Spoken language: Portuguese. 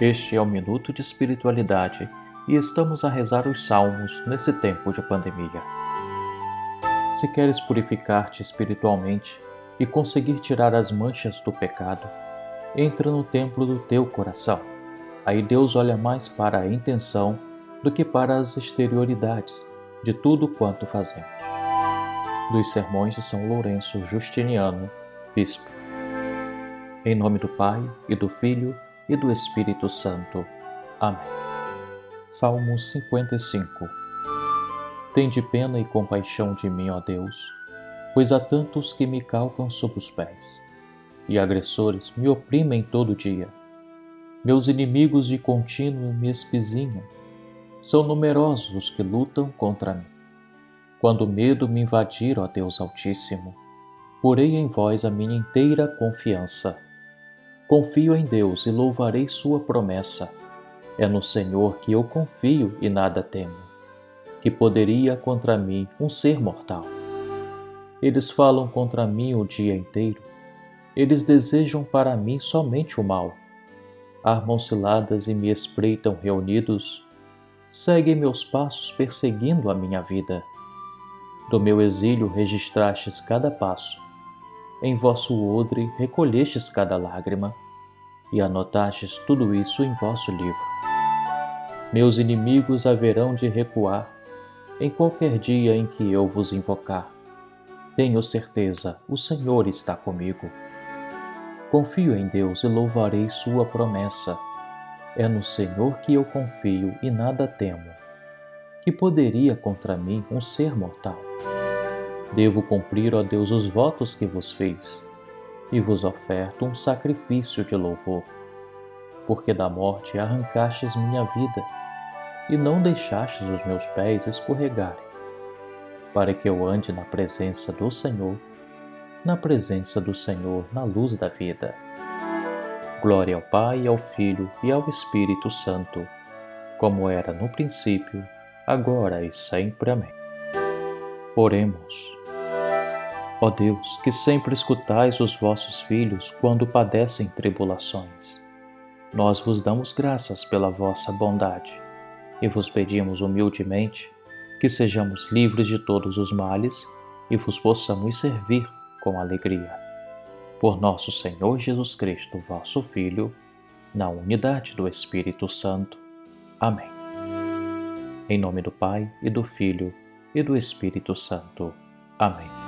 Este é o Minuto de Espiritualidade e estamos a rezar os Salmos nesse tempo de pandemia. Se queres purificar-te espiritualmente e conseguir tirar as manchas do pecado, entra no templo do teu coração. Aí Deus olha mais para a intenção do que para as exterioridades de tudo quanto fazemos. Dos Sermões de São Lourenço Justiniano, Bispo. Em nome do Pai e do Filho e do Espírito Santo. Amém. Salmo 55 Tende pena e compaixão de mim, ó Deus, pois há tantos que me calcam sob os pés, e agressores me oprimem todo dia. Meus inimigos de contínuo me espizinham, são numerosos os que lutam contra mim. Quando o medo me invadir, ó Deus Altíssimo, porei em vós a minha inteira confiança Confio em Deus e louvarei Sua promessa. É no Senhor que eu confio e nada temo. Que poderia contra mim um ser mortal? Eles falam contra mim o dia inteiro. Eles desejam para mim somente o mal. Armam ciladas e me espreitam reunidos. Seguem meus passos perseguindo a minha vida. Do meu exílio registrastes cada passo em vosso odre recolhestes cada lágrima, e anotastes tudo isso em vosso livro. Meus inimigos haverão de recuar em qualquer dia em que eu vos invocar. Tenho certeza, o Senhor está comigo. Confio em Deus e louvarei Sua promessa. É no Senhor que eu confio e nada temo. Que poderia contra mim um ser mortal? Devo cumprir, ó Deus, os votos que vos fiz, e vos oferto um sacrifício de louvor, porque da morte arrancastes minha vida, e não deixastes os meus pés escorregarem, para que eu ande na presença do Senhor, na presença do Senhor, na luz da vida. Glória ao Pai, ao Filho e ao Espírito Santo, como era no princípio, agora e sempre. Amém. Oremos. Ó Deus, que sempre escutais os vossos filhos quando padecem tribulações. Nós vos damos graças pela vossa bondade e vos pedimos humildemente que sejamos livres de todos os males e vos possamos servir com alegria. Por nosso Senhor Jesus Cristo, vosso Filho, na unidade do Espírito Santo. Amém. Em nome do Pai e do Filho e do Espírito Santo. Amém.